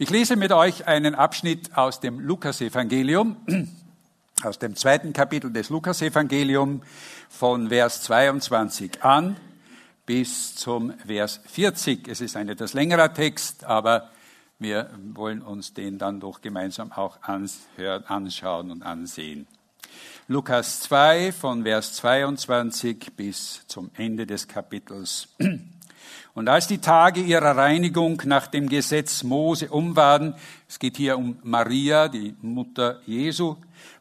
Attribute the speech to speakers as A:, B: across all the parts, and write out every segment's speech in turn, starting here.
A: Ich lese mit euch einen Abschnitt aus dem Lukasevangelium, aus dem zweiten Kapitel des Lukasevangeliums von Vers 22 an bis zum Vers 40. Es ist ein etwas längerer Text, aber wir wollen uns den dann doch gemeinsam auch anhören, anschauen und ansehen. Lukas 2 von Vers 22 bis zum Ende des Kapitels. Und als die Tage ihrer Reinigung nach dem Gesetz Mose um waren, es geht hier um Maria, die Mutter Jesu,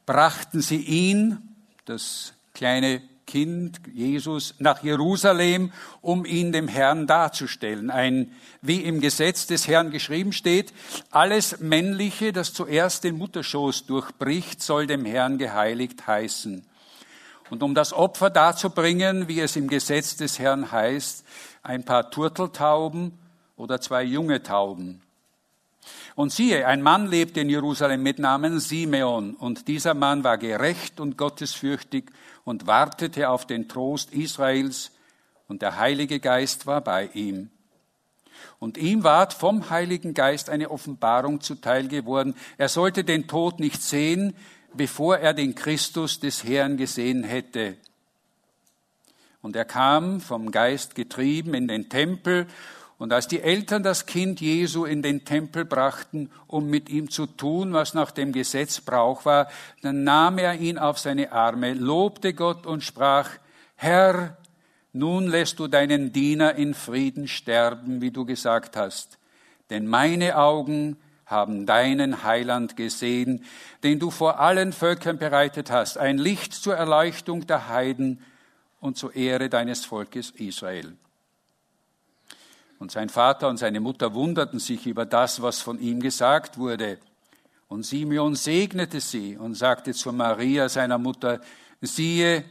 A: brachten sie ihn, das kleine Kind Jesus, nach Jerusalem, um ihn dem Herrn darzustellen. Ein, wie im Gesetz des Herrn geschrieben steht, alles Männliche, das zuerst den Mutterschoß durchbricht, soll dem Herrn geheiligt heißen. Und um das Opfer darzubringen, wie es im Gesetz des Herrn heißt, ein paar Turteltauben oder zwei junge Tauben. Und siehe, ein Mann lebte in Jerusalem mit Namen Simeon, und dieser Mann war gerecht und gottesfürchtig und wartete auf den Trost Israels, und der Heilige Geist war bei ihm. Und ihm ward vom Heiligen Geist eine Offenbarung zuteil geworden. Er sollte den Tod nicht sehen, bevor er den Christus des Herrn gesehen hätte. Und er kam vom Geist getrieben in den Tempel, und als die Eltern das Kind Jesu in den Tempel brachten, um mit ihm zu tun, was nach dem Gesetz Brauch war, dann nahm er ihn auf seine Arme, lobte Gott und sprach, Herr, nun lässt du deinen Diener in Frieden sterben, wie du gesagt hast, denn meine Augen haben deinen Heiland gesehen, den du vor allen Völkern bereitet hast, ein Licht zur Erleuchtung der Heiden und zur Ehre deines Volkes Israel. Und sein Vater und seine Mutter wunderten sich über das, was von ihm gesagt wurde. Und Simeon segnete sie und sagte zu Maria, seiner Mutter, siehe,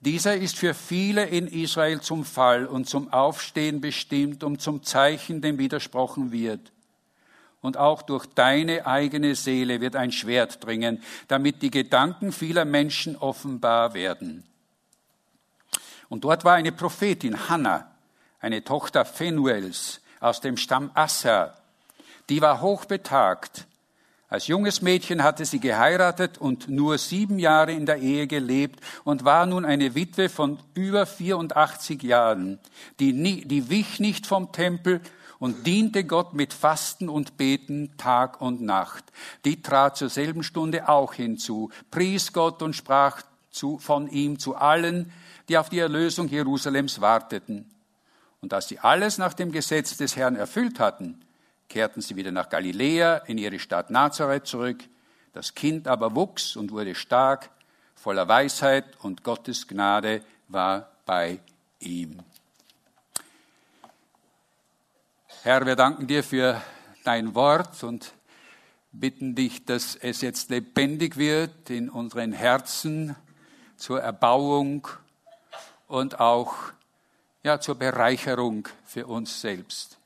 A: dieser ist für viele in Israel zum Fall und zum Aufstehen bestimmt, um zum Zeichen, dem widersprochen wird. Und auch durch deine eigene Seele wird ein Schwert dringen, damit die Gedanken vieler Menschen offenbar werden. Und dort war eine Prophetin, Hannah, eine Tochter Phanuels aus dem Stamm Asser. Die war hochbetagt. Als junges Mädchen hatte sie geheiratet und nur sieben Jahre in der Ehe gelebt und war nun eine Witwe von über 84 Jahren. Die, nie, die wich nicht vom Tempel und diente Gott mit Fasten und Beten Tag und Nacht. Die trat zur selben Stunde auch hinzu, pries Gott und sprach zu, von ihm zu allen, die auf die Erlösung Jerusalems warteten. Und als sie alles nach dem Gesetz des Herrn erfüllt hatten, kehrten sie wieder nach Galiläa in ihre Stadt Nazareth zurück. Das Kind aber wuchs und wurde stark, voller Weisheit und Gottes Gnade war bei ihm. Herr, wir danken dir für dein Wort und bitten dich, dass es jetzt lebendig wird in unseren Herzen zur Erbauung und auch ja, zur Bereicherung für uns selbst.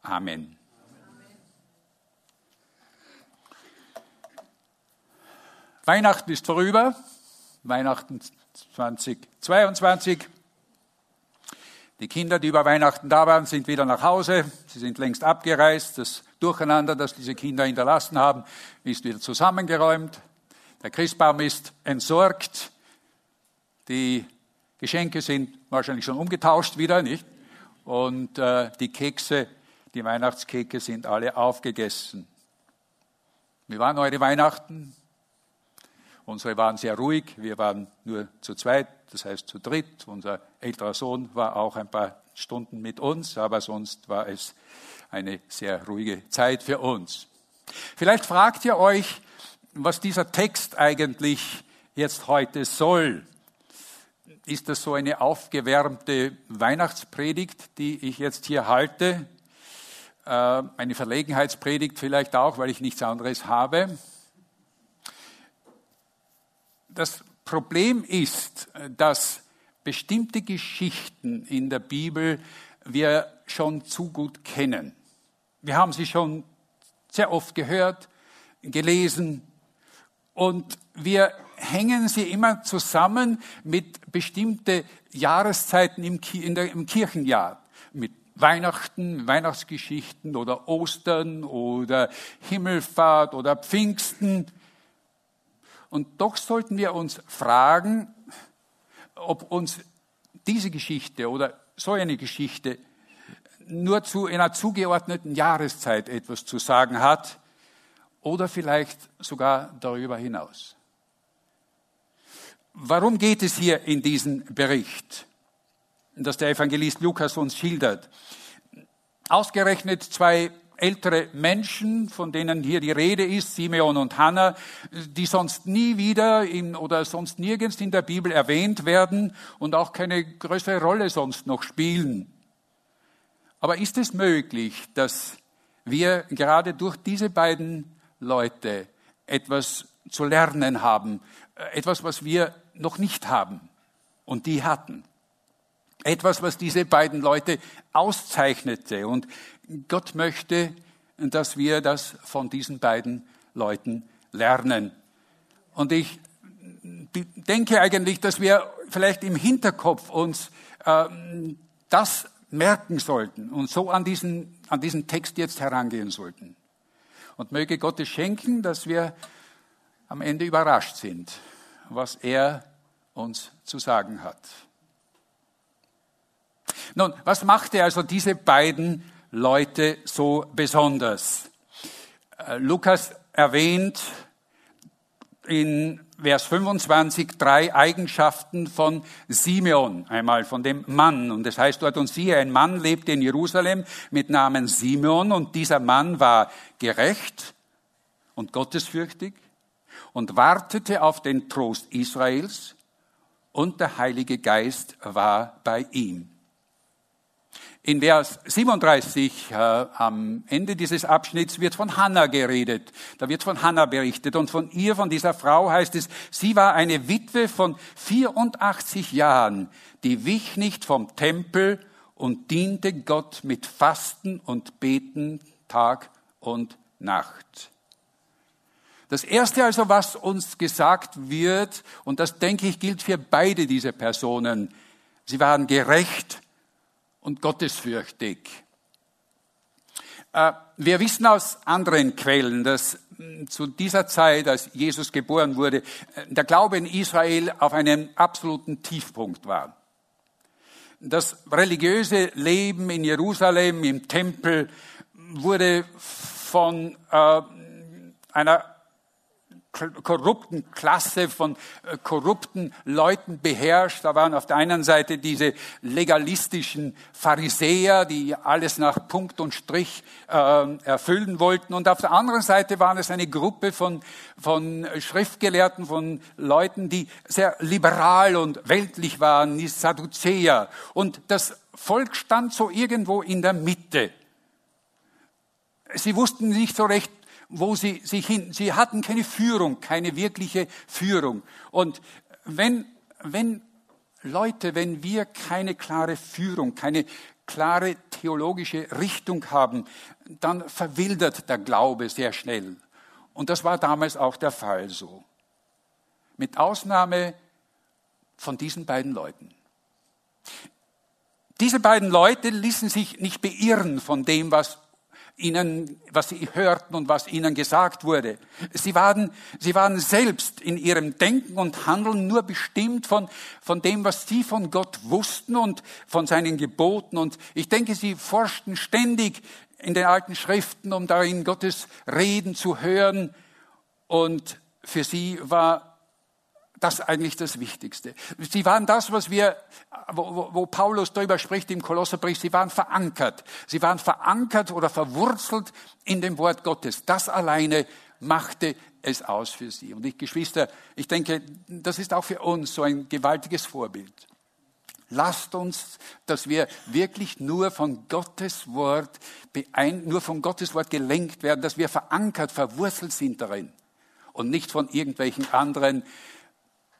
A: Amen. Weihnachten ist vorüber, Weihnachten 2022. Die Kinder, die über Weihnachten da waren, sind wieder nach Hause. Sie sind längst abgereist. Das Durcheinander, das diese Kinder hinterlassen haben, ist wieder zusammengeräumt. Der Christbaum ist entsorgt. Die Geschenke sind wahrscheinlich schon umgetauscht wieder, nicht? Und äh, die Kekse, die Weihnachtskekse sind alle aufgegessen. Wie waren eure Weihnachten? Unsere waren sehr ruhig. Wir waren nur zu zweit, das heißt zu dritt. Unser älterer Sohn war auch ein paar Stunden mit uns, aber sonst war es eine sehr ruhige Zeit für uns. Vielleicht fragt ihr euch, was dieser Text eigentlich jetzt heute soll ist das so eine aufgewärmte Weihnachtspredigt, die ich jetzt hier halte. Äh, eine Verlegenheitspredigt vielleicht auch, weil ich nichts anderes habe. Das Problem ist, dass bestimmte Geschichten in der Bibel wir schon zu gut kennen. Wir haben sie schon sehr oft gehört, gelesen und wir hängen sie immer zusammen mit bestimmten Jahreszeiten im, der, im Kirchenjahr. Mit Weihnachten, Weihnachtsgeschichten oder Ostern oder Himmelfahrt oder Pfingsten. Und doch sollten wir uns fragen, ob uns diese Geschichte oder so eine Geschichte nur zu einer zugeordneten Jahreszeit etwas zu sagen hat oder vielleicht sogar darüber hinaus. Warum geht es hier in diesem Bericht, das der Evangelist Lukas uns schildert? Ausgerechnet zwei ältere Menschen, von denen hier die Rede ist, Simeon und Hannah, die sonst nie wieder in, oder sonst nirgends in der Bibel erwähnt werden und auch keine größere Rolle sonst noch spielen. Aber ist es möglich, dass wir gerade durch diese beiden Leute etwas zu lernen haben, etwas, was wir noch nicht haben und die hatten? Etwas, was diese beiden Leute auszeichnete. Und Gott möchte, dass wir das von diesen beiden Leuten lernen. Und ich denke eigentlich, dass wir vielleicht im Hinterkopf uns äh, das merken sollten und so an diesen, an diesen Text jetzt herangehen sollten. Und möge Gott es schenken, dass wir am Ende überrascht sind, was er uns zu sagen hat. Nun, was machte also diese beiden Leute so besonders? Äh, Lukas erwähnt in Vers 25 drei Eigenschaften von Simeon, einmal von dem Mann. Und das heißt dort, und siehe, ein Mann lebte in Jerusalem mit Namen Simeon und dieser Mann war gerecht und gottesfürchtig und wartete auf den Trost Israels und der Heilige Geist war bei ihm. In Vers 37 äh, am Ende dieses Abschnitts wird von Hannah geredet. Da wird von Hannah berichtet und von ihr, von dieser Frau heißt es, sie war eine Witwe von 84 Jahren, die wich nicht vom Tempel und diente Gott mit Fasten und Beten Tag und Nacht. Das Erste also, was uns gesagt wird, und das denke ich gilt für beide diese Personen, sie waren gerecht und gottesfürchtig. Äh, wir wissen aus anderen Quellen, dass hm, zu dieser Zeit, als Jesus geboren wurde, äh, der Glaube in Israel auf einem absoluten Tiefpunkt war. Das religiöse Leben in Jerusalem, im Tempel, wurde von äh, einer korrupten Klasse von äh, korrupten Leuten beherrscht. Da waren auf der einen Seite diese legalistischen Pharisäer, die alles nach Punkt und Strich äh, erfüllen wollten. Und auf der anderen Seite waren es eine Gruppe von, von Schriftgelehrten, von Leuten, die sehr liberal und weltlich waren, die Sadduzäer. Und das Volk stand so irgendwo in der Mitte. Sie wussten nicht so recht, wo sie sich hin, sie hatten keine Führung, keine wirkliche Führung. Und wenn, wenn Leute, wenn wir keine klare Führung, keine klare theologische Richtung haben, dann verwildert der Glaube sehr schnell. Und das war damals auch der Fall so. Mit Ausnahme von diesen beiden Leuten. Diese beiden Leute ließen sich nicht beirren von dem, was ihnen, was sie hörten und was ihnen gesagt wurde. Sie waren, sie waren selbst in ihrem Denken und Handeln nur bestimmt von, von dem, was sie von Gott wussten und von seinen Geboten. Und ich denke, sie forschten ständig in den alten Schriften, um darin Gottes Reden zu hören. Und für sie war das ist eigentlich das Wichtigste. Sie waren das, was wir, wo, wo Paulus darüber spricht im Kolosserbrief, sie waren verankert. Sie waren verankert oder verwurzelt in dem Wort Gottes. Das alleine machte es aus für sie. Und ich, Geschwister, ich denke, das ist auch für uns so ein gewaltiges Vorbild. Lasst uns, dass wir wirklich nur von Gottes Wort, nur von Gottes Wort gelenkt werden, dass wir verankert, verwurzelt sind darin und nicht von irgendwelchen anderen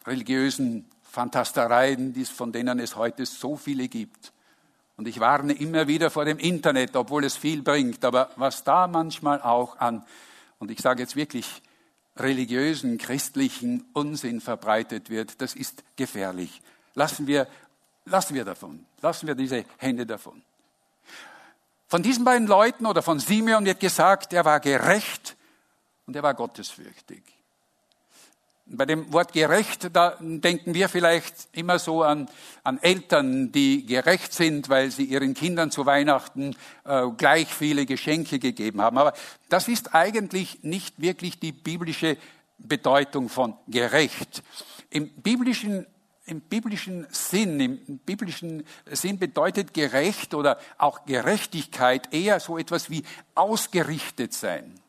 A: religiösen Fantastereien, von denen es heute so viele gibt. Und ich warne immer wieder vor dem Internet, obwohl es viel bringt. Aber was da manchmal auch an, und ich sage jetzt wirklich, religiösen, christlichen Unsinn verbreitet wird, das ist gefährlich. Lassen wir, lassen wir davon. Lassen wir diese Hände davon. Von diesen beiden Leuten oder von Simeon wird gesagt, er war gerecht und er war gottesfürchtig. Bei dem Wort gerecht, da denken wir vielleicht immer so an, an Eltern, die gerecht sind, weil sie ihren Kindern zu Weihnachten äh, gleich viele Geschenke gegeben haben. Aber das ist eigentlich nicht wirklich die biblische Bedeutung von gerecht. Im biblischen im biblischen Sinn, im biblischen Sinn bedeutet gerecht oder auch Gerechtigkeit eher so etwas wie ausgerichtet sein,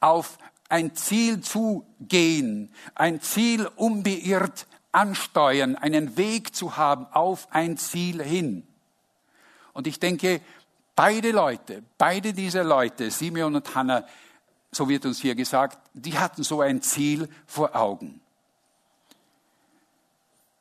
A: auf ein Ziel zu gehen, ein Ziel unbeirrt ansteuern, einen Weg zu haben auf ein Ziel hin. Und ich denke, beide Leute, beide diese Leute, Simeon und Hannah, so wird uns hier gesagt, die hatten so ein Ziel vor Augen.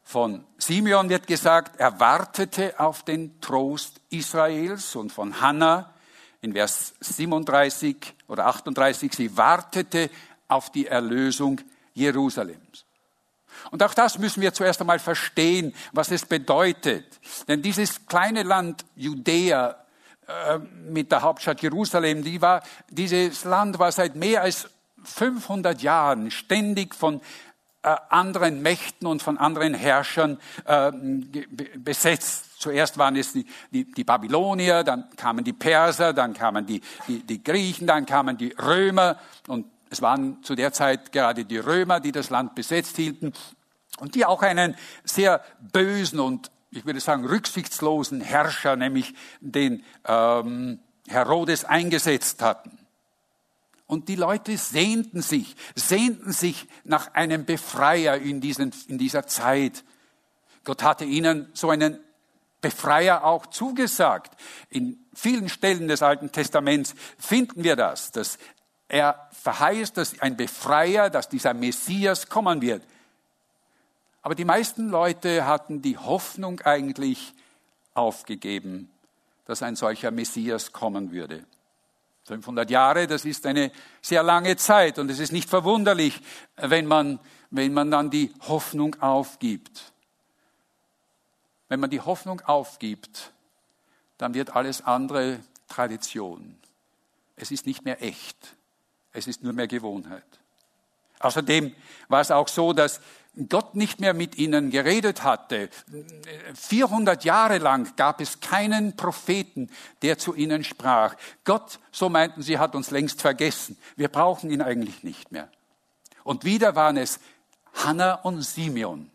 A: Von Simeon wird gesagt, er wartete auf den Trost Israels und von Hannah in Vers 37 oder 38, sie wartete auf die Erlösung Jerusalems. Und auch das müssen wir zuerst einmal verstehen, was es bedeutet. Denn dieses kleine Land Judäa äh, mit der Hauptstadt Jerusalem, die war, dieses Land war seit mehr als 500 Jahren ständig von äh, anderen Mächten und von anderen Herrschern äh, besetzt. Zuerst waren es die, die, die, Babylonier, dann kamen die Perser, dann kamen die, die, die Griechen, dann kamen die Römer und es waren zu der Zeit gerade die Römer, die das Land besetzt hielten und die auch einen sehr bösen und ich würde sagen rücksichtslosen Herrscher, nämlich den ähm, Herodes eingesetzt hatten. Und die Leute sehnten sich, sehnten sich nach einem Befreier in, diesen, in dieser Zeit. Gott hatte ihnen so einen Befreier auch zugesagt. In vielen Stellen des Alten Testaments finden wir das, dass er verheißt, dass ein Befreier, dass dieser Messias kommen wird. Aber die meisten Leute hatten die Hoffnung eigentlich aufgegeben, dass ein solcher Messias kommen würde. 500 Jahre, das ist eine sehr lange Zeit und es ist nicht verwunderlich, wenn man, wenn man dann die Hoffnung aufgibt. Wenn man die Hoffnung aufgibt, dann wird alles andere Tradition. Es ist nicht mehr echt. Es ist nur mehr Gewohnheit. Außerdem war es auch so, dass Gott nicht mehr mit ihnen geredet hatte. 400 Jahre lang gab es keinen Propheten, der zu ihnen sprach. Gott, so meinten sie, hat uns längst vergessen. Wir brauchen ihn eigentlich nicht mehr. Und wieder waren es Hannah und Simeon.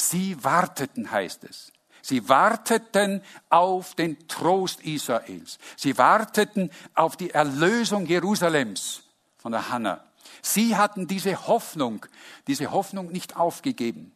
A: Sie warteten, heißt es. Sie warteten auf den Trost Israels. Sie warteten auf die Erlösung Jerusalems von der Hannah. Sie hatten diese Hoffnung, diese Hoffnung nicht aufgegeben.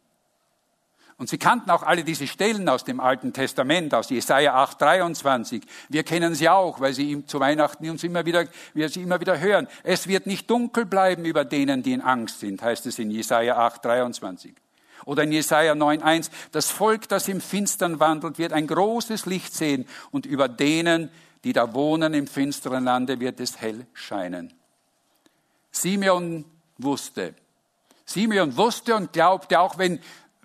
A: Und sie kannten auch alle diese Stellen aus dem Alten Testament, aus Jesaja 8, 23. Wir kennen sie auch, weil sie zu Weihnachten uns immer wieder, wir sie immer wieder hören. Es wird nicht dunkel bleiben über denen, die in Angst sind, heißt es in Jesaja 8, 23. Oder in Jesaja 9, 1. Das Volk, das im Finstern wandelt, wird ein großes Licht sehen und über denen, die da wohnen im finsteren Lande, wird es hell scheinen. Simeon wusste. Simeon wusste und glaubte, auch wenn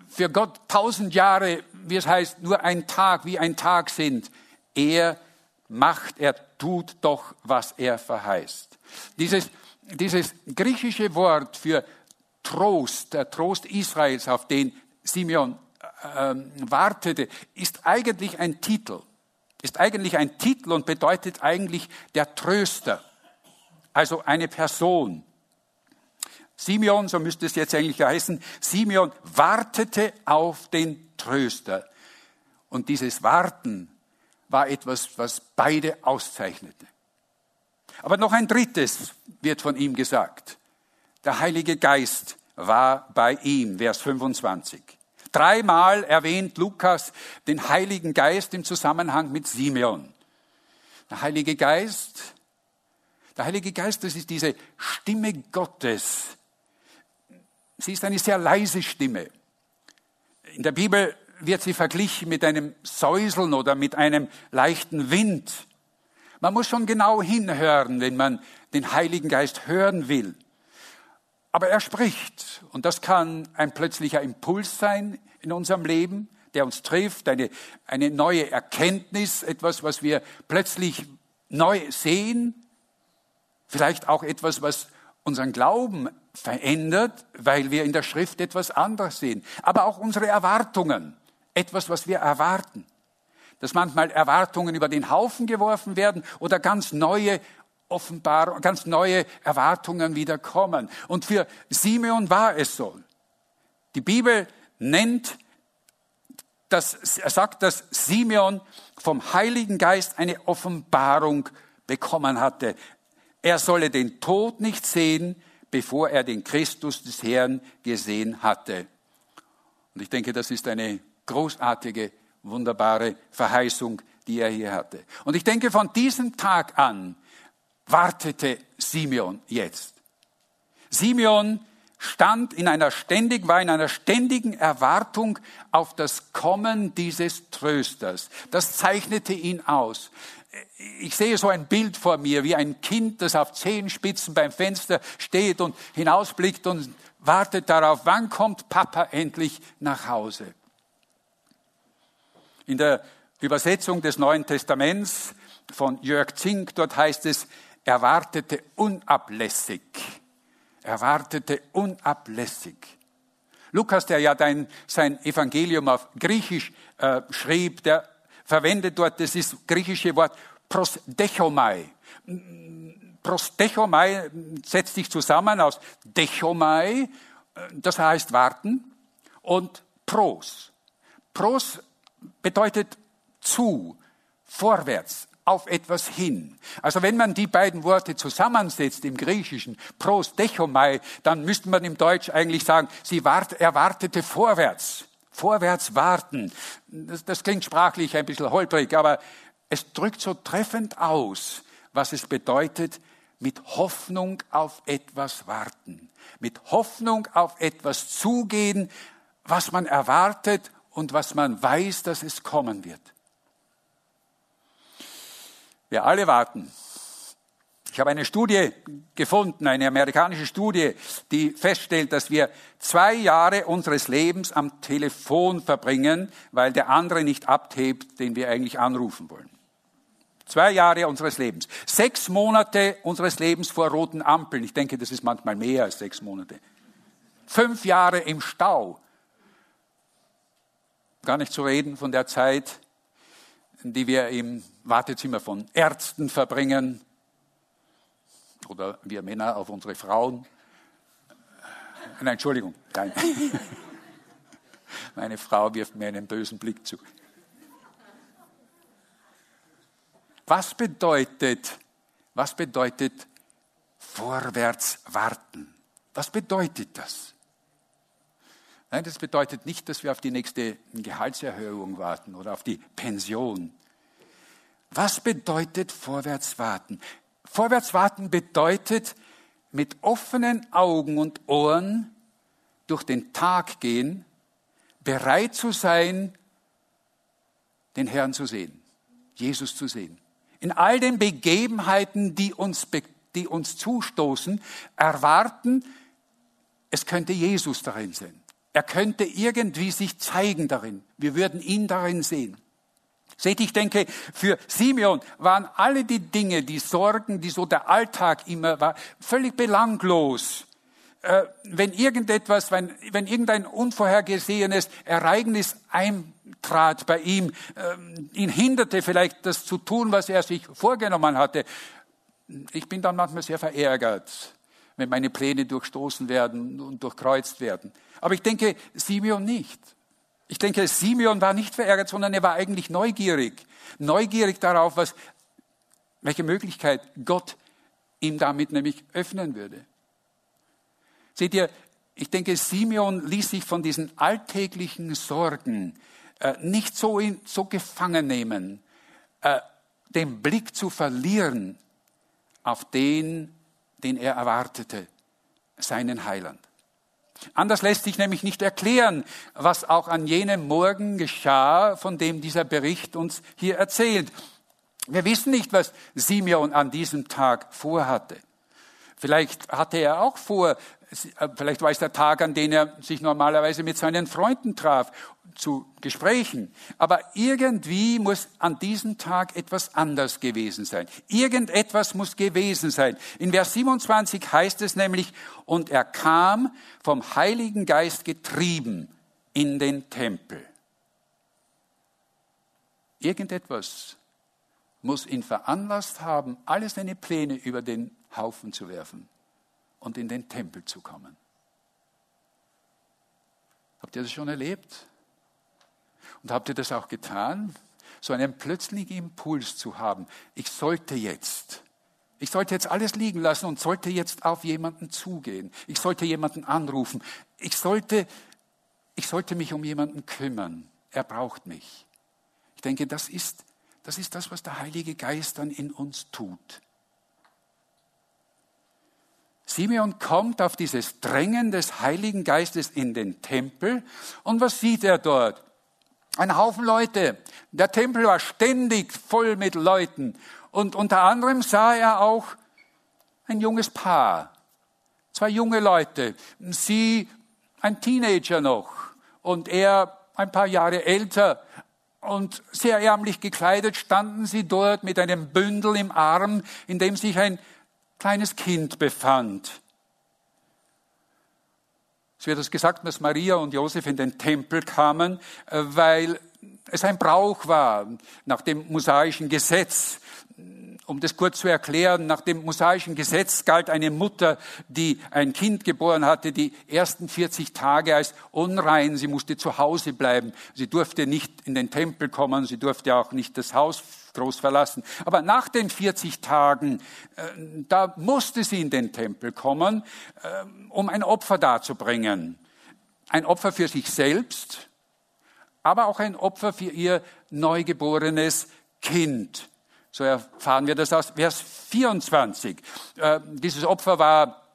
A: für Gott tausend Jahre, wie es heißt, nur ein Tag wie ein Tag sind, er macht, er tut doch, was er verheißt. Dieses, dieses griechische Wort für Trost, der Trost Israels, auf den Simeon äh, wartete, ist eigentlich ein Titel. Ist eigentlich ein Titel und bedeutet eigentlich der Tröster also eine Person. Simeon, so müsste es jetzt eigentlich heißen, Simeon wartete auf den Tröster. Und dieses Warten war etwas, was beide auszeichnete. Aber noch ein drittes wird von ihm gesagt. Der Heilige Geist war bei ihm, Vers 25. Dreimal erwähnt Lukas den Heiligen Geist im Zusammenhang mit Simeon. Der Heilige Geist der Heilige Geist, das ist diese Stimme Gottes. Sie ist eine sehr leise Stimme. In der Bibel wird sie verglichen mit einem Säuseln oder mit einem leichten Wind. Man muss schon genau hinhören, wenn man den Heiligen Geist hören will. Aber er spricht. Und das kann ein plötzlicher Impuls sein in unserem Leben, der uns trifft, eine, eine neue Erkenntnis, etwas, was wir plötzlich neu sehen, vielleicht auch etwas, was unseren Glauben verändert, weil wir in der Schrift etwas anderes sehen, aber auch unsere Erwartungen, etwas, was wir erwarten. Dass manchmal Erwartungen über den Haufen geworfen werden oder ganz neue Offenbarungen, ganz neue Erwartungen wieder kommen. Und für Simeon war es so. Die Bibel nennt, dass, er sagt, dass Simeon vom Heiligen Geist eine Offenbarung bekommen hatte. Er solle den Tod nicht sehen, bevor er den Christus des Herrn gesehen hatte. Und ich denke, das ist eine großartige, wunderbare Verheißung, die er hier hatte. Und ich denke, von diesem Tag an wartete Simeon jetzt. Simeon stand in einer ständig, war in einer ständigen Erwartung auf das Kommen dieses Trösters. Das zeichnete ihn aus. Ich sehe so ein Bild vor mir, wie ein Kind, das auf Zehenspitzen beim Fenster steht und hinausblickt und wartet darauf, wann kommt Papa endlich nach Hause. In der Übersetzung des Neuen Testaments von Jörg Zink, dort heißt es, er wartete unablässig. Er wartete unablässig. Lukas, der ja dein, sein Evangelium auf Griechisch äh, schrieb, der verwendet dort das ist griechische Wort prosdechomai. Prosdechomai setzt sich zusammen aus dechomai, das heißt warten, und pros. Pros bedeutet zu, vorwärts, auf etwas hin. Also wenn man die beiden Worte zusammensetzt im Griechischen, pros dechomai, dann müsste man im Deutsch eigentlich sagen, sie wart, erwartete vorwärts. Vorwärts warten. Das, das klingt sprachlich ein bisschen holprig, aber es drückt so treffend aus, was es bedeutet, mit Hoffnung auf etwas warten, mit Hoffnung auf etwas zugehen, was man erwartet und was man weiß, dass es kommen wird. Wir alle warten. Ich habe eine Studie gefunden, eine amerikanische Studie, die feststellt, dass wir zwei Jahre unseres Lebens am Telefon verbringen, weil der andere nicht abhebt, den wir eigentlich anrufen wollen. Zwei Jahre unseres Lebens. Sechs Monate unseres Lebens vor roten Ampeln. Ich denke, das ist manchmal mehr als sechs Monate. Fünf Jahre im Stau. Gar nicht zu reden von der Zeit, die wir im Wartezimmer von Ärzten verbringen. Oder wir Männer auf unsere Frauen. Nein, Entschuldigung. Nein. Meine Frau wirft mir einen bösen Blick zu. Was bedeutet, was bedeutet vorwärts warten? Was bedeutet das? Nein, das bedeutet nicht, dass wir auf die nächste Gehaltserhöhung warten oder auf die Pension. Was bedeutet vorwärts warten? Vorwärts warten bedeutet mit offenen Augen und Ohren durch den Tag gehen, bereit zu sein, den Herrn zu sehen, Jesus zu sehen in all den Begebenheiten, die uns, die uns zustoßen, erwarten, es könnte Jesus darin sein. Er könnte irgendwie sich zeigen darin. Wir würden ihn darin sehen. Seht, ich denke, für Simeon waren alle die Dinge, die Sorgen, die so der Alltag immer war, völlig belanglos. Äh, wenn irgendetwas, wenn, wenn irgendein unvorhergesehenes Ereignis ein, trat bei ihm, ähm, ihn hinderte vielleicht das zu tun, was er sich vorgenommen hatte. Ich bin dann manchmal sehr verärgert, wenn meine Pläne durchstoßen werden und durchkreuzt werden. Aber ich denke, Simeon nicht. Ich denke, Simeon war nicht verärgert, sondern er war eigentlich neugierig. Neugierig darauf, was, welche Möglichkeit Gott ihm damit nämlich öffnen würde. Seht ihr, ich denke, Simeon ließ sich von diesen alltäglichen Sorgen äh, nicht so, in, so gefangen nehmen, äh, den Blick zu verlieren auf den, den er erwartete, seinen Heiland. Anders lässt sich nämlich nicht erklären, was auch an jenem Morgen geschah, von dem dieser Bericht uns hier erzählt. Wir wissen nicht, was Simeon an diesem Tag vorhatte. Vielleicht hatte er auch vor, äh, vielleicht war es der Tag, an dem er sich normalerweise mit seinen Freunden traf, zu Gesprächen. Aber irgendwie muss an diesem Tag etwas anders gewesen sein. Irgendetwas muss gewesen sein. In Vers 27 heißt es nämlich, und er kam vom Heiligen Geist getrieben in den Tempel. Irgendetwas muss ihn veranlasst haben, alle seine Pläne über den Haufen zu werfen und in den Tempel zu kommen. Habt ihr das schon erlebt? Und habt ihr das auch getan? So einen plötzlichen Impuls zu haben. Ich sollte jetzt, ich sollte jetzt alles liegen lassen und sollte jetzt auf jemanden zugehen. Ich sollte jemanden anrufen. Ich sollte, ich sollte mich um jemanden kümmern. Er braucht mich. Ich denke, das ist, das ist das, was der Heilige Geist dann in uns tut. Simeon kommt auf dieses Drängen des Heiligen Geistes in den Tempel und was sieht er dort? Ein Haufen Leute. Der Tempel war ständig voll mit Leuten. Und unter anderem sah er auch ein junges Paar, zwei junge Leute, sie ein Teenager noch. Und er ein paar Jahre älter. Und sehr ärmlich gekleidet standen sie dort mit einem Bündel im Arm, in dem sich ein kleines Kind befand. Es wird uns gesagt, dass Maria und Josef in den Tempel kamen, äh, weil es ein Brauch war nach dem mosaischen Gesetz, um das kurz zu erklären, nach dem mosaischen Gesetz galt eine Mutter, die ein Kind geboren hatte, die ersten 40 Tage als unrein. Sie musste zu Hause bleiben. Sie durfte nicht in den Tempel kommen. Sie durfte auch nicht das Haus groß verlassen. Aber nach den 40 Tagen, äh, da musste sie in den Tempel kommen, äh, um ein Opfer darzubringen. Ein Opfer für sich selbst, aber auch ein Opfer für ihr neugeborenes Kind. So erfahren wir das aus Vers 24. Äh, dieses Opfer war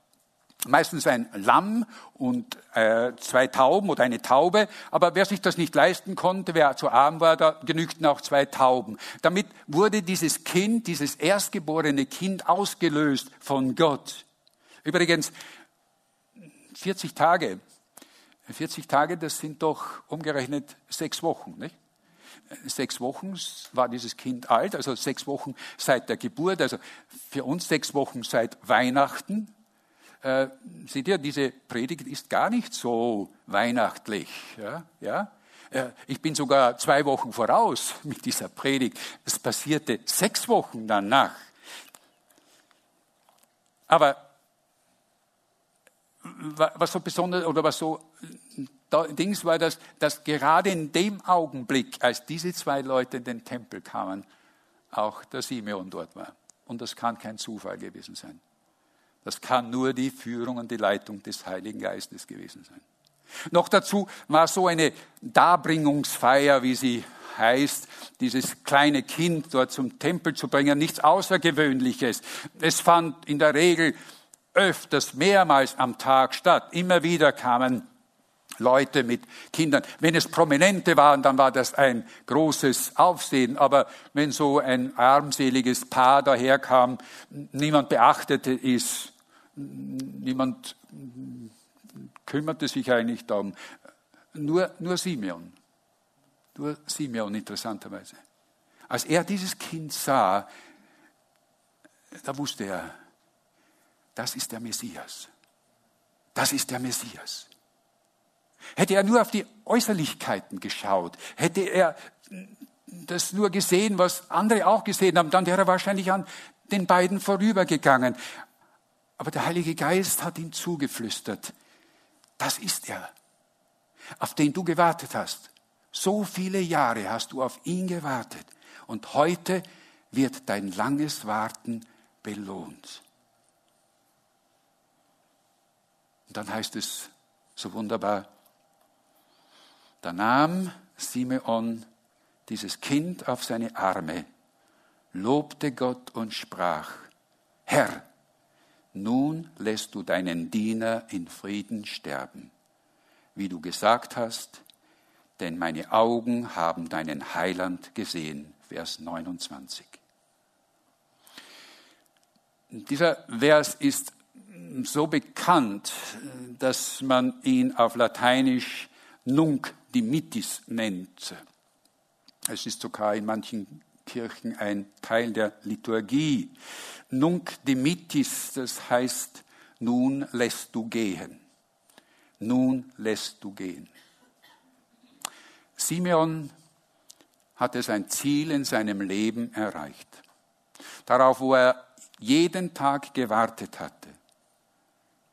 A: meistens ein Lamm und äh, zwei Tauben oder eine Taube. Aber wer sich das nicht leisten konnte, wer zu arm war, da genügten auch zwei Tauben. Damit wurde dieses Kind, dieses erstgeborene Kind ausgelöst von Gott. Übrigens, 40 Tage, 40 Tage, das sind doch umgerechnet sechs Wochen, nicht? sechs Wochen war dieses Kind alt, also sechs Wochen seit der Geburt, also für uns sechs Wochen seit Weihnachten. Äh, seht ihr, diese Predigt ist gar nicht so weihnachtlich. Ja, ja? Äh, ich bin sogar zwei Wochen voraus mit dieser Predigt. Es passierte sechs Wochen danach. Aber was so besonders oder was so Dings war das, dass gerade in dem Augenblick, als diese zwei Leute in den Tempel kamen, auch der Simeon dort war. Und das kann kein Zufall gewesen sein. Das kann nur die Führung und die Leitung des Heiligen Geistes gewesen sein. Noch dazu war so eine Darbringungsfeier, wie sie heißt, dieses kleine Kind dort zum Tempel zu bringen, nichts Außergewöhnliches. Es fand in der Regel öfters, mehrmals am Tag statt. Immer wieder kamen Leute mit Kindern. Wenn es Prominente waren, dann war das ein großes Aufsehen. Aber wenn so ein armseliges Paar daherkam, niemand beachtete es, niemand kümmerte sich eigentlich darum. Nur, nur Simeon. Nur Simeon, interessanterweise. Als er dieses Kind sah, da wusste er, das ist der Messias. Das ist der Messias. Hätte er nur auf die Äußerlichkeiten geschaut, hätte er das nur gesehen, was andere auch gesehen haben, dann wäre er wahrscheinlich an den beiden vorübergegangen. Aber der Heilige Geist hat ihm zugeflüstert, das ist er, auf den du gewartet hast. So viele Jahre hast du auf ihn gewartet und heute wird dein langes Warten belohnt. Und dann heißt es so wunderbar, da nahm Simeon dieses Kind auf seine Arme, lobte Gott und sprach, Herr, nun lässt du deinen Diener in Frieden sterben, wie du gesagt hast, denn meine Augen haben deinen Heiland gesehen. Vers 29. Dieser Vers ist so bekannt, dass man ihn auf Lateinisch Nunc Dimittis nennt. Es ist sogar in manchen Kirchen ein Teil der Liturgie. Nunc Dimittis, das heißt, nun lässt du gehen. Nun lässt du gehen. Simeon hatte sein Ziel in seinem Leben erreicht. Darauf, wo er jeden Tag gewartet hatte.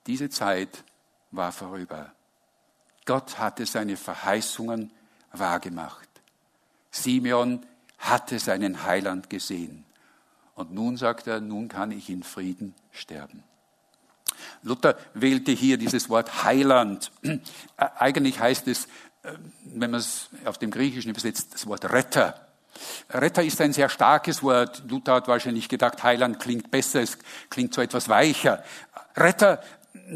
A: Diese Zeit war vorüber. Gott hatte seine Verheißungen wahrgemacht. Simeon hatte seinen Heiland gesehen. Und nun sagt er, nun kann ich in Frieden sterben. Luther wählte hier dieses Wort Heiland. Eigentlich heißt es, äh, wenn man es auf dem Griechischen übersetzt, das Wort Retter. Retter ist ein sehr starkes Wort. Luther hat wahrscheinlich gedacht, Heiland klingt besser, es klingt so etwas weicher. Retter,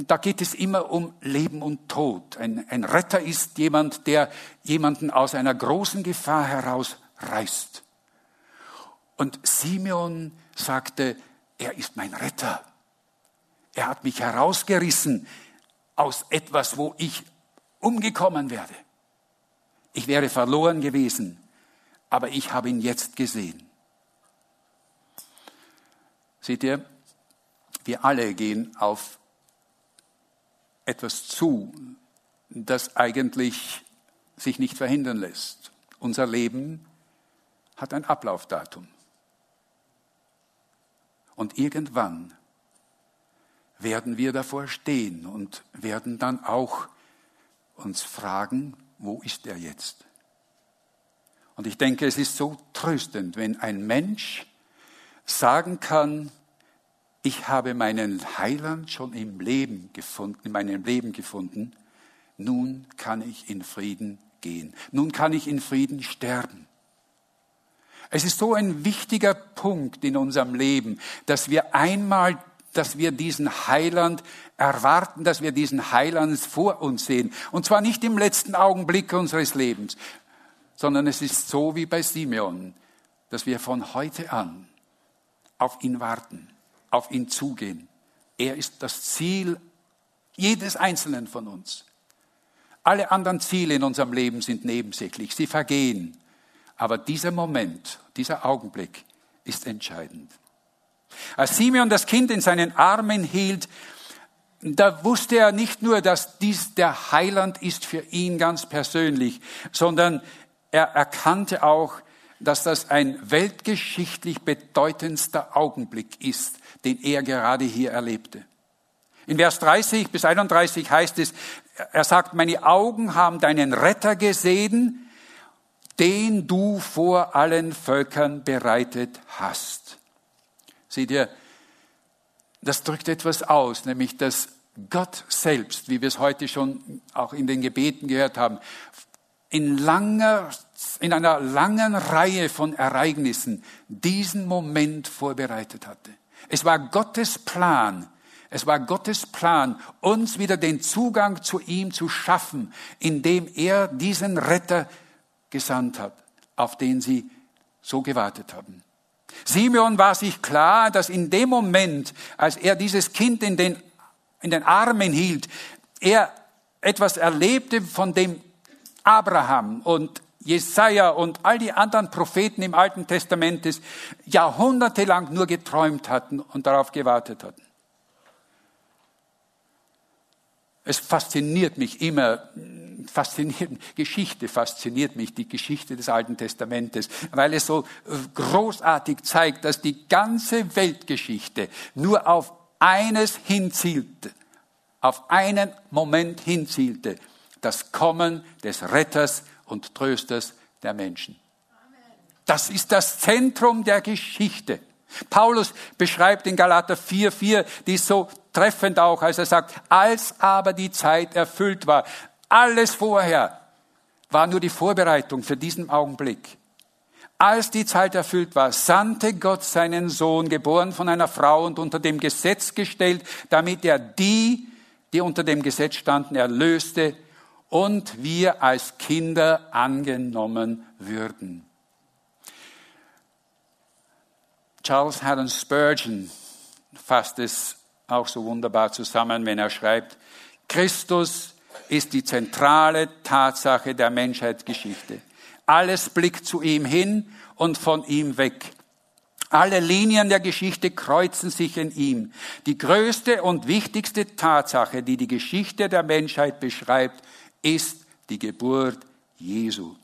A: da geht es immer um Leben und Tod. Ein, ein Retter ist jemand, der jemanden aus einer großen Gefahr herausreißt. Und Simeon sagte, er ist mein Retter. Er hat mich herausgerissen aus etwas, wo ich umgekommen werde. Ich wäre verloren gewesen, aber ich habe ihn jetzt gesehen. Seht ihr, wir alle gehen auf etwas zu, das eigentlich sich nicht verhindern lässt. Unser Leben hat ein Ablaufdatum. Und irgendwann werden wir davor stehen und werden dann auch uns fragen, wo ist er jetzt? Und ich denke, es ist so tröstend, wenn ein Mensch sagen kann, ich habe meinen Heiland schon im Leben gefunden, in meinem Leben gefunden, nun kann ich in Frieden gehen, nun kann ich in Frieden sterben. Es ist so ein wichtiger Punkt in unserem Leben, dass wir einmal, dass wir diesen Heiland erwarten, dass wir diesen Heiland vor uns sehen. Und zwar nicht im letzten Augenblick unseres Lebens, sondern es ist so wie bei Simeon, dass wir von heute an auf ihn warten, auf ihn zugehen. Er ist das Ziel jedes Einzelnen von uns. Alle anderen Ziele in unserem Leben sind nebensächlich, sie vergehen. Aber dieser Moment, dieser Augenblick ist entscheidend. Als Simeon das Kind in seinen Armen hielt, da wusste er nicht nur, dass dies der Heiland ist für ihn ganz persönlich, sondern er erkannte auch, dass das ein weltgeschichtlich bedeutendster Augenblick ist, den er gerade hier erlebte. In Vers 30 bis 31 heißt es, er sagt, meine Augen haben deinen Retter gesehen, den du vor allen Völkern bereitet hast. Seht ihr, das drückt etwas aus, nämlich dass Gott selbst, wie wir es heute schon auch in den Gebeten gehört haben, in, langer, in einer langen Reihe von Ereignissen diesen Moment vorbereitet hatte. Es war Gottes Plan, es war Gottes Plan, uns wieder den Zugang zu ihm zu schaffen, indem er diesen Retter gesandt hat, auf den sie so gewartet haben. Simeon war sich klar, dass in dem Moment, als er dieses Kind in den, in den Armen hielt, er etwas erlebte, von dem Abraham und Jesaja und all die anderen Propheten im Alten Testament jahrhundertelang nur geträumt hatten und darauf gewartet hatten. Es fasziniert mich immer, fasziniert, Geschichte fasziniert mich, die Geschichte des Alten Testamentes, weil es so großartig zeigt, dass die ganze Weltgeschichte nur auf eines hinzielte, auf einen Moment hinzielte, das Kommen des Retters und Trösters der Menschen. Das ist das Zentrum der Geschichte. Paulus beschreibt in Galater 4,4 die so treffend auch, als er sagt, als aber die Zeit erfüllt war, alles vorher war nur die Vorbereitung für diesen Augenblick. Als die Zeit erfüllt war, sandte Gott seinen Sohn, geboren von einer Frau und unter dem Gesetz gestellt, damit er die, die unter dem Gesetz standen, erlöste und wir als Kinder angenommen würden. Charles Haddon Spurgeon fasst es auch so wunderbar zusammen, wenn er schreibt, Christus ist die zentrale Tatsache der Menschheitsgeschichte. Alles blickt zu ihm hin und von ihm weg. Alle Linien der Geschichte kreuzen sich in ihm. Die größte und wichtigste Tatsache, die die Geschichte der Menschheit beschreibt, ist die Geburt Jesu.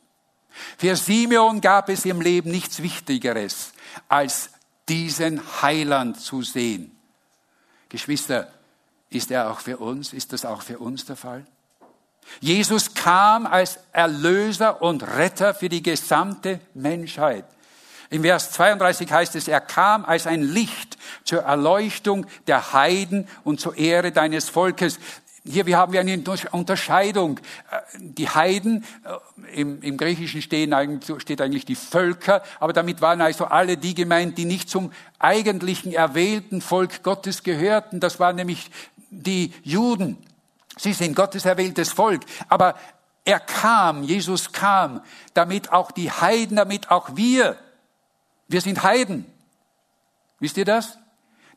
A: Für Simeon gab es im Leben nichts Wichtigeres, als diesen Heiland zu sehen. Geschwister, ist er auch für uns? Ist das auch für uns der Fall? Jesus kam als Erlöser und Retter für die gesamte Menschheit. Im Vers 32 heißt es, er kam als ein Licht zur Erleuchtung der Heiden und zur Ehre deines Volkes. Hier wir haben wir eine Unterscheidung. Äh, die Heiden, äh, im, im Griechischen stehen steht eigentlich die Völker, aber damit waren also alle die gemeint, die nicht zum eigentlichen erwählten Volk Gottes gehörten. Das waren nämlich die Juden. Sie sind Gottes erwähltes Volk. Aber er kam, Jesus kam, damit auch die Heiden, damit auch wir wir sind Heiden. Wisst ihr das?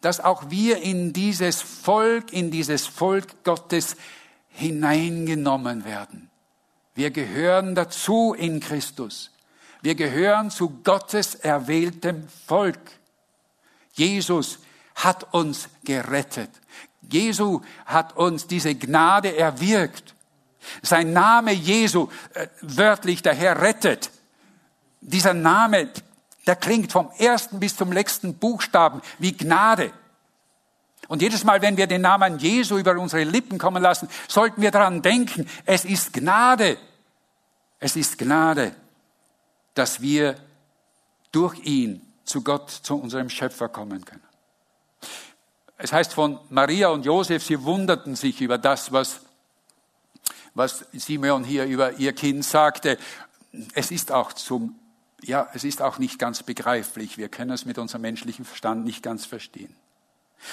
A: Dass auch wir in dieses Volk, in dieses Volk Gottes hineingenommen werden. Wir gehören dazu in Christus. Wir gehören zu Gottes erwähltem Volk. Jesus hat uns gerettet. Jesu hat uns diese Gnade erwirkt. Sein Name Jesu, äh, wörtlich der Herr rettet. Dieser Name der klingt vom ersten bis zum letzten Buchstaben wie Gnade. Und jedes Mal, wenn wir den Namen Jesu über unsere Lippen kommen lassen, sollten wir daran denken, es ist Gnade. Es ist Gnade, dass wir durch ihn zu Gott, zu unserem Schöpfer kommen können. Es heißt von Maria und Josef, sie wunderten sich über das, was, was Simeon hier über ihr Kind sagte. Es ist auch zum ja, es ist auch nicht ganz begreiflich. Wir können es mit unserem menschlichen Verstand nicht ganz verstehen.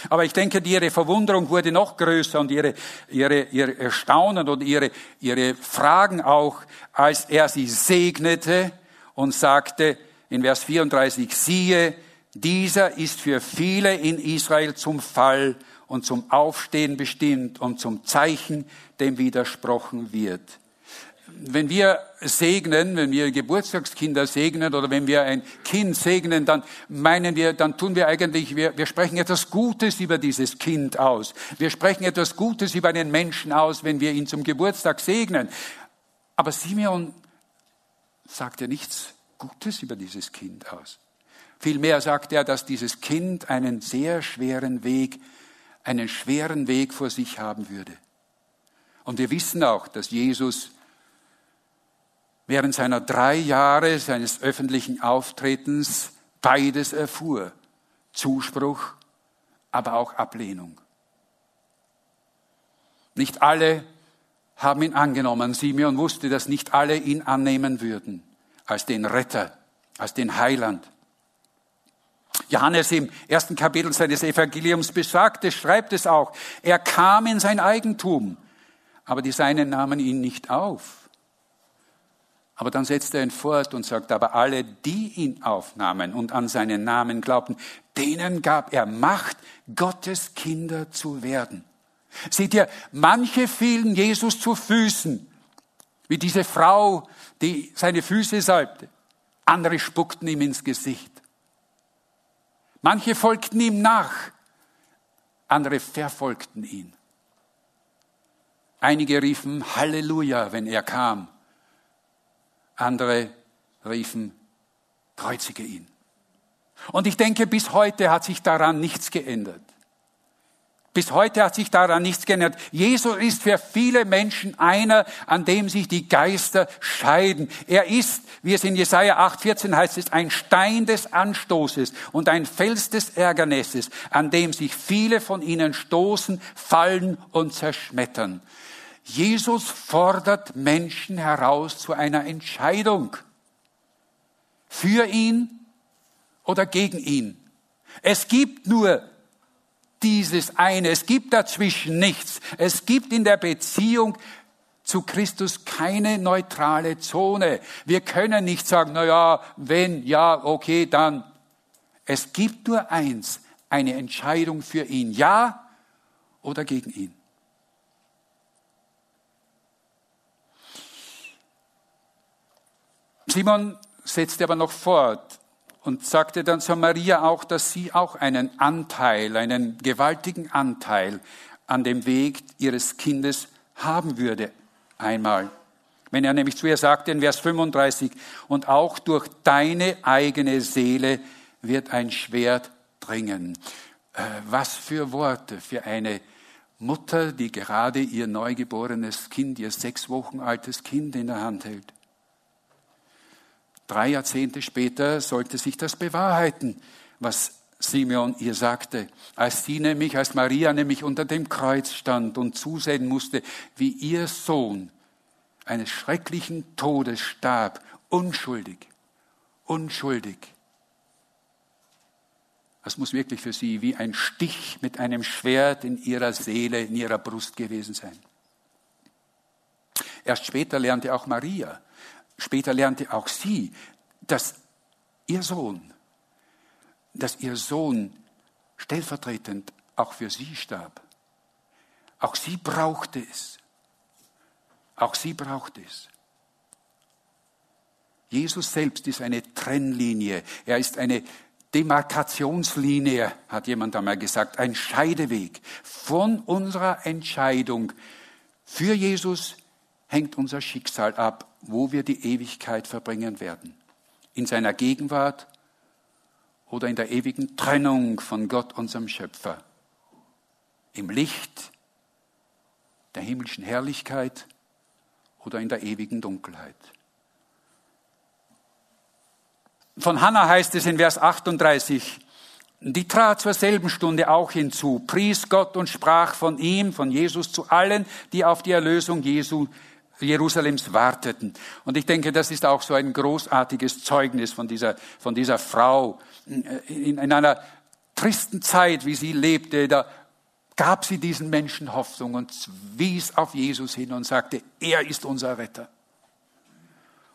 A: Aber ich denke, ihre Verwunderung wurde noch größer und ihre, ihre, ihr Erstaunen und ihre, ihre Fragen auch, als er sie segnete und sagte in Vers 34, siehe, dieser ist für viele in Israel zum Fall und zum Aufstehen bestimmt und zum Zeichen, dem widersprochen wird wenn wir segnen, wenn wir Geburtstagskinder segnen oder wenn wir ein Kind segnen, dann meinen wir, dann tun wir eigentlich, wir, wir sprechen etwas Gutes über dieses Kind aus. Wir sprechen etwas Gutes über den Menschen aus, wenn wir ihn zum Geburtstag segnen. Aber Simeon sagt ja nichts Gutes über dieses Kind aus. Vielmehr sagt er, dass dieses Kind einen sehr schweren Weg, einen schweren Weg vor sich haben würde. Und wir wissen auch, dass Jesus während seiner drei Jahre seines öffentlichen Auftretens beides erfuhr. Zuspruch, aber auch Ablehnung. Nicht alle haben ihn angenommen. Simeon wusste, dass nicht alle ihn annehmen würden als den Retter, als den Heiland. Johannes im ersten Kapitel seines Evangeliums besagt es, schreibt es auch, er kam in sein Eigentum, aber die Seinen nahmen ihn nicht auf. Aber dann setzt er ihn fort und sagt, aber alle, die ihn aufnahmen und an seinen Namen glaubten, denen gab er Macht, Gottes Kinder zu werden. Seht ihr, manche fielen Jesus zu Füßen, wie diese Frau, die seine Füße salbte. Andere spuckten ihm ins Gesicht. Manche folgten ihm nach, andere verfolgten ihn. Einige riefen Halleluja, wenn er kam. Andere riefen, kreuzige ihn. Und ich denke, bis heute hat sich daran nichts geändert. Bis heute hat sich daran nichts geändert. Jesus ist für viele Menschen einer, an dem sich die Geister scheiden. Er ist, wie es in Jesaja 8,14 heißt es, ein Stein des Anstoßes und ein Fels des Ärgernisses, an dem sich viele von ihnen stoßen, fallen und zerschmettern. Jesus fordert Menschen heraus zu einer Entscheidung. Für ihn oder gegen ihn. Es gibt nur dieses eine. Es gibt dazwischen nichts. Es gibt in der Beziehung zu Christus keine neutrale Zone. Wir können nicht sagen, na ja, wenn, ja, okay, dann. Es gibt nur eins, eine Entscheidung für ihn. Ja oder gegen ihn. Simon setzte aber noch fort und sagte dann zu Maria auch, dass sie auch einen Anteil, einen gewaltigen Anteil an dem Weg ihres Kindes haben würde einmal. Wenn er nämlich zu ihr sagte in Vers 35, und auch durch deine eigene Seele wird ein Schwert dringen. Äh, was für Worte für eine Mutter, die gerade ihr neugeborenes Kind, ihr sechs Wochen altes Kind in der Hand hält. Drei Jahrzehnte später sollte sich das bewahrheiten, was Simeon ihr sagte, als sie nämlich, als Maria nämlich unter dem Kreuz stand und zusehen musste, wie ihr Sohn eines schrecklichen Todes starb, unschuldig, unschuldig. Das muss wirklich für sie wie ein Stich mit einem Schwert in ihrer Seele, in ihrer Brust gewesen sein. Erst später lernte auch Maria, Später lernte auch sie, dass ihr Sohn, dass ihr Sohn stellvertretend auch für sie starb. Auch sie brauchte es. Auch sie brauchte es. Jesus selbst ist eine Trennlinie. Er ist eine Demarkationslinie, hat jemand einmal gesagt, ein Scheideweg. Von unserer Entscheidung für Jesus hängt unser Schicksal ab, wo wir die Ewigkeit verbringen werden. In seiner Gegenwart oder in der ewigen Trennung von Gott, unserem Schöpfer. Im Licht der himmlischen Herrlichkeit oder in der ewigen Dunkelheit. Von Hannah heißt es in Vers 38, die trat zur selben Stunde auch hinzu, pries Gott und sprach von ihm, von Jesus zu allen, die auf die Erlösung Jesu Jerusalems warteten. Und ich denke, das ist auch so ein großartiges Zeugnis von dieser, von dieser Frau. In, in einer tristen Zeit, wie sie lebte, da gab sie diesen Menschen Hoffnung und wies auf Jesus hin und sagte, er ist unser Retter.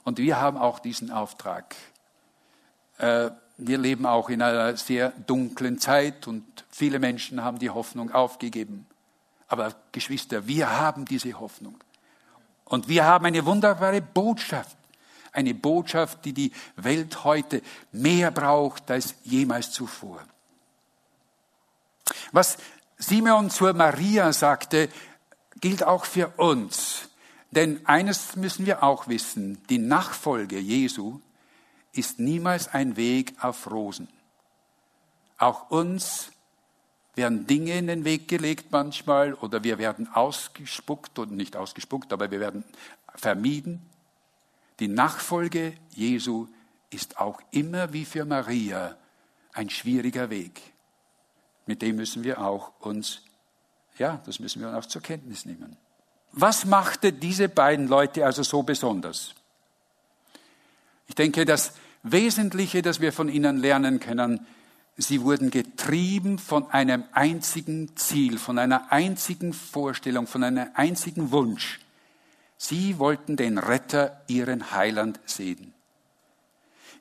A: Und wir haben auch diesen Auftrag. Äh, wir leben auch in einer sehr dunklen Zeit und viele Menschen haben die Hoffnung aufgegeben. Aber Geschwister, wir haben diese Hoffnung. Und wir haben eine wunderbare Botschaft. Eine Botschaft, die die Welt heute mehr braucht als jemals zuvor. Was Simeon zur Maria sagte, gilt auch für uns. Denn eines müssen wir auch wissen, die Nachfolge Jesu ist niemals ein Weg auf Rosen. Auch uns werden Dinge in den Weg gelegt manchmal oder wir werden ausgespuckt und nicht ausgespuckt, aber wir werden vermieden. Die Nachfolge Jesu ist auch immer wie für Maria ein schwieriger Weg. Mit dem müssen wir auch uns, ja, das müssen wir auch zur Kenntnis nehmen. Was machte diese beiden Leute also so besonders? Ich denke, das Wesentliche, das wir von ihnen lernen können, Sie wurden getrieben von einem einzigen Ziel, von einer einzigen Vorstellung, von einem einzigen Wunsch. Sie wollten den Retter, ihren Heiland sehen.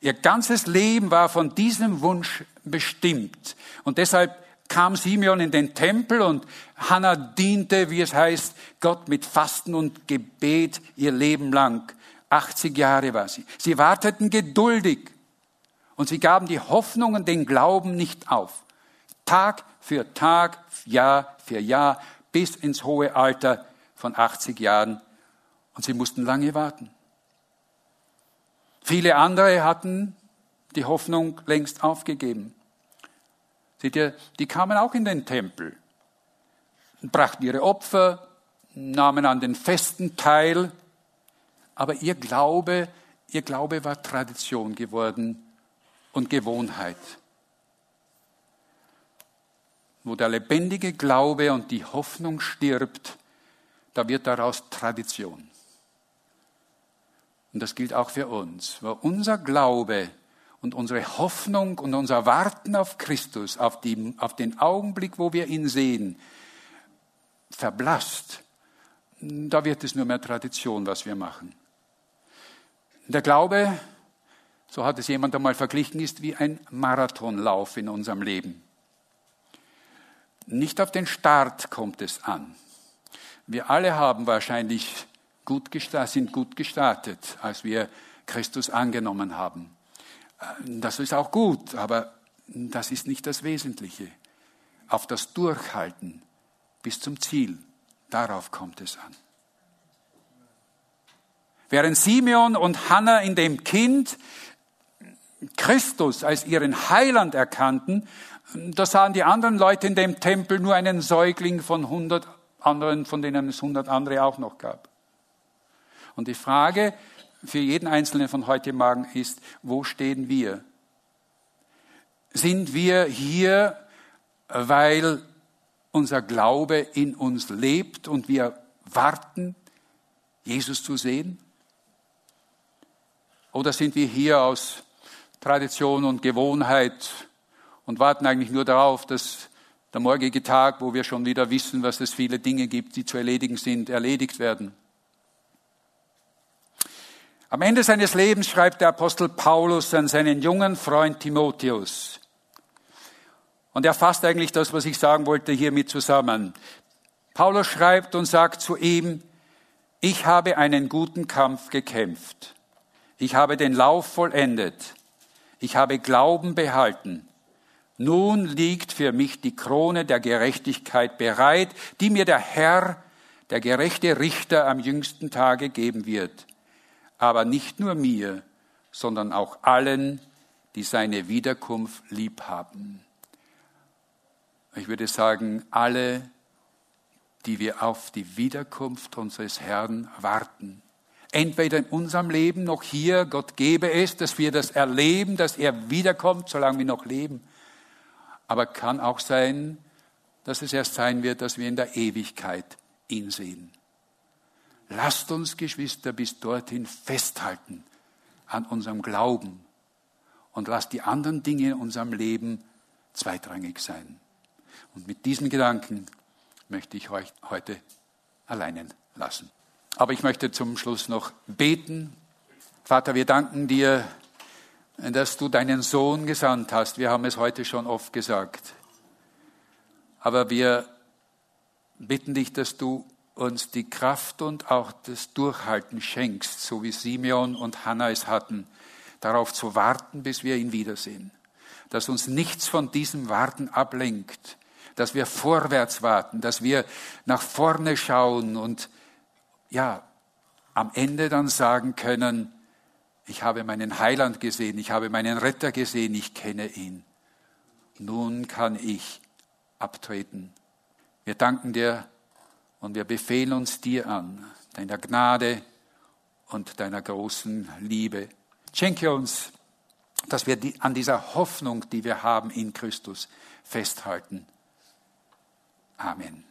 A: Ihr ganzes Leben war von diesem Wunsch bestimmt. Und deshalb kam Simeon in den Tempel und Hannah diente, wie es heißt, Gott mit Fasten und Gebet ihr Leben lang. 80 Jahre war sie. Sie warteten geduldig und sie gaben die Hoffnung und den Glauben nicht auf. Tag für Tag, Jahr für Jahr, bis ins hohe Alter von 80 Jahren. Und sie mussten lange warten. Viele andere hatten die Hoffnung längst aufgegeben. Seht ihr, die kamen auch in den Tempel, brachten ihre Opfer, nahmen an den Festen teil, aber ihr Glaube, ihr Glaube war Tradition geworden und Gewohnheit. Wo der lebendige Glaube und die Hoffnung stirbt, da wird daraus Tradition. Und das gilt auch für uns. Wo unser Glaube und unsere Hoffnung und unser Warten auf Christus, auf, die, auf den Augenblick, wo wir ihn sehen, verblasst, da wird es nur mehr Tradition, was wir machen. Der Glaube so hat es jemand einmal verglichen, ist wie ein Marathonlauf in unserem Leben. Nicht auf den Start kommt es an. Wir alle haben wahrscheinlich gut sind gut gestartet, als wir Christus angenommen haben. Das ist auch gut, aber das ist nicht das Wesentliche. Auf das Durchhalten bis zum Ziel, darauf kommt es an. Während Simeon und Hannah in dem Kind Christus als ihren Heiland erkannten, da sahen die anderen Leute in dem Tempel nur einen Säugling von hundert anderen, von denen es hundert andere auch noch gab. Und die Frage für jeden Einzelnen von heute Morgen ist, wo stehen wir? Sind wir hier, weil unser Glaube in uns lebt und wir warten, Jesus zu sehen? Oder sind wir hier aus Tradition und Gewohnheit und warten eigentlich nur darauf, dass der morgige Tag, wo wir schon wieder wissen, was es viele Dinge gibt, die zu erledigen sind, erledigt werden? Am Ende seines Lebens schreibt der Apostel Paulus an seinen jungen Freund Timotheus. Und er fasst eigentlich das, was ich sagen wollte, hiermit zusammen. Paulus schreibt und sagt zu ihm, ich habe einen guten Kampf gekämpft. Ich habe den Lauf vollendet. Ich habe Glauben behalten. Nun liegt für mich die Krone der Gerechtigkeit bereit, die mir der Herr, der gerechte Richter am jüngsten Tage geben wird. Aber nicht nur mir, sondern auch allen, die seine Wiederkunft lieb haben. Ich würde sagen, alle, die wir auf die Wiederkunft unseres Herrn warten entweder in unserem Leben noch hier, Gott gebe es, dass wir das erleben, dass er wiederkommt, solange wir noch leben. Aber kann auch sein, dass es erst sein wird, dass wir in der Ewigkeit ihn sehen. Lasst uns, Geschwister, bis dorthin festhalten an unserem Glauben und lasst die anderen Dinge in unserem Leben zweitrangig sein. Und mit diesen Gedanken möchte ich euch heute alleinen lassen. Aber ich möchte zum Schluss noch beten. Vater, wir danken dir, dass du deinen Sohn gesandt hast. Wir haben es heute schon oft gesagt. Aber wir bitten dich, dass du uns die Kraft und auch das Durchhalten schenkst, so wie Simeon und Hannah es hatten, darauf zu warten, bis wir ihn wiedersehen. Dass uns nichts von diesem Warten ablenkt, dass wir vorwärts warten, dass wir nach vorne schauen und ja, am Ende dann sagen können, ich habe meinen Heiland gesehen, ich habe meinen Retter gesehen, ich kenne ihn. Nun kann ich abtreten. Wir danken dir und wir befehlen uns dir an, deiner Gnade und deiner großen Liebe. Schenke uns, dass wir an dieser Hoffnung, die wir haben in Christus, festhalten. Amen.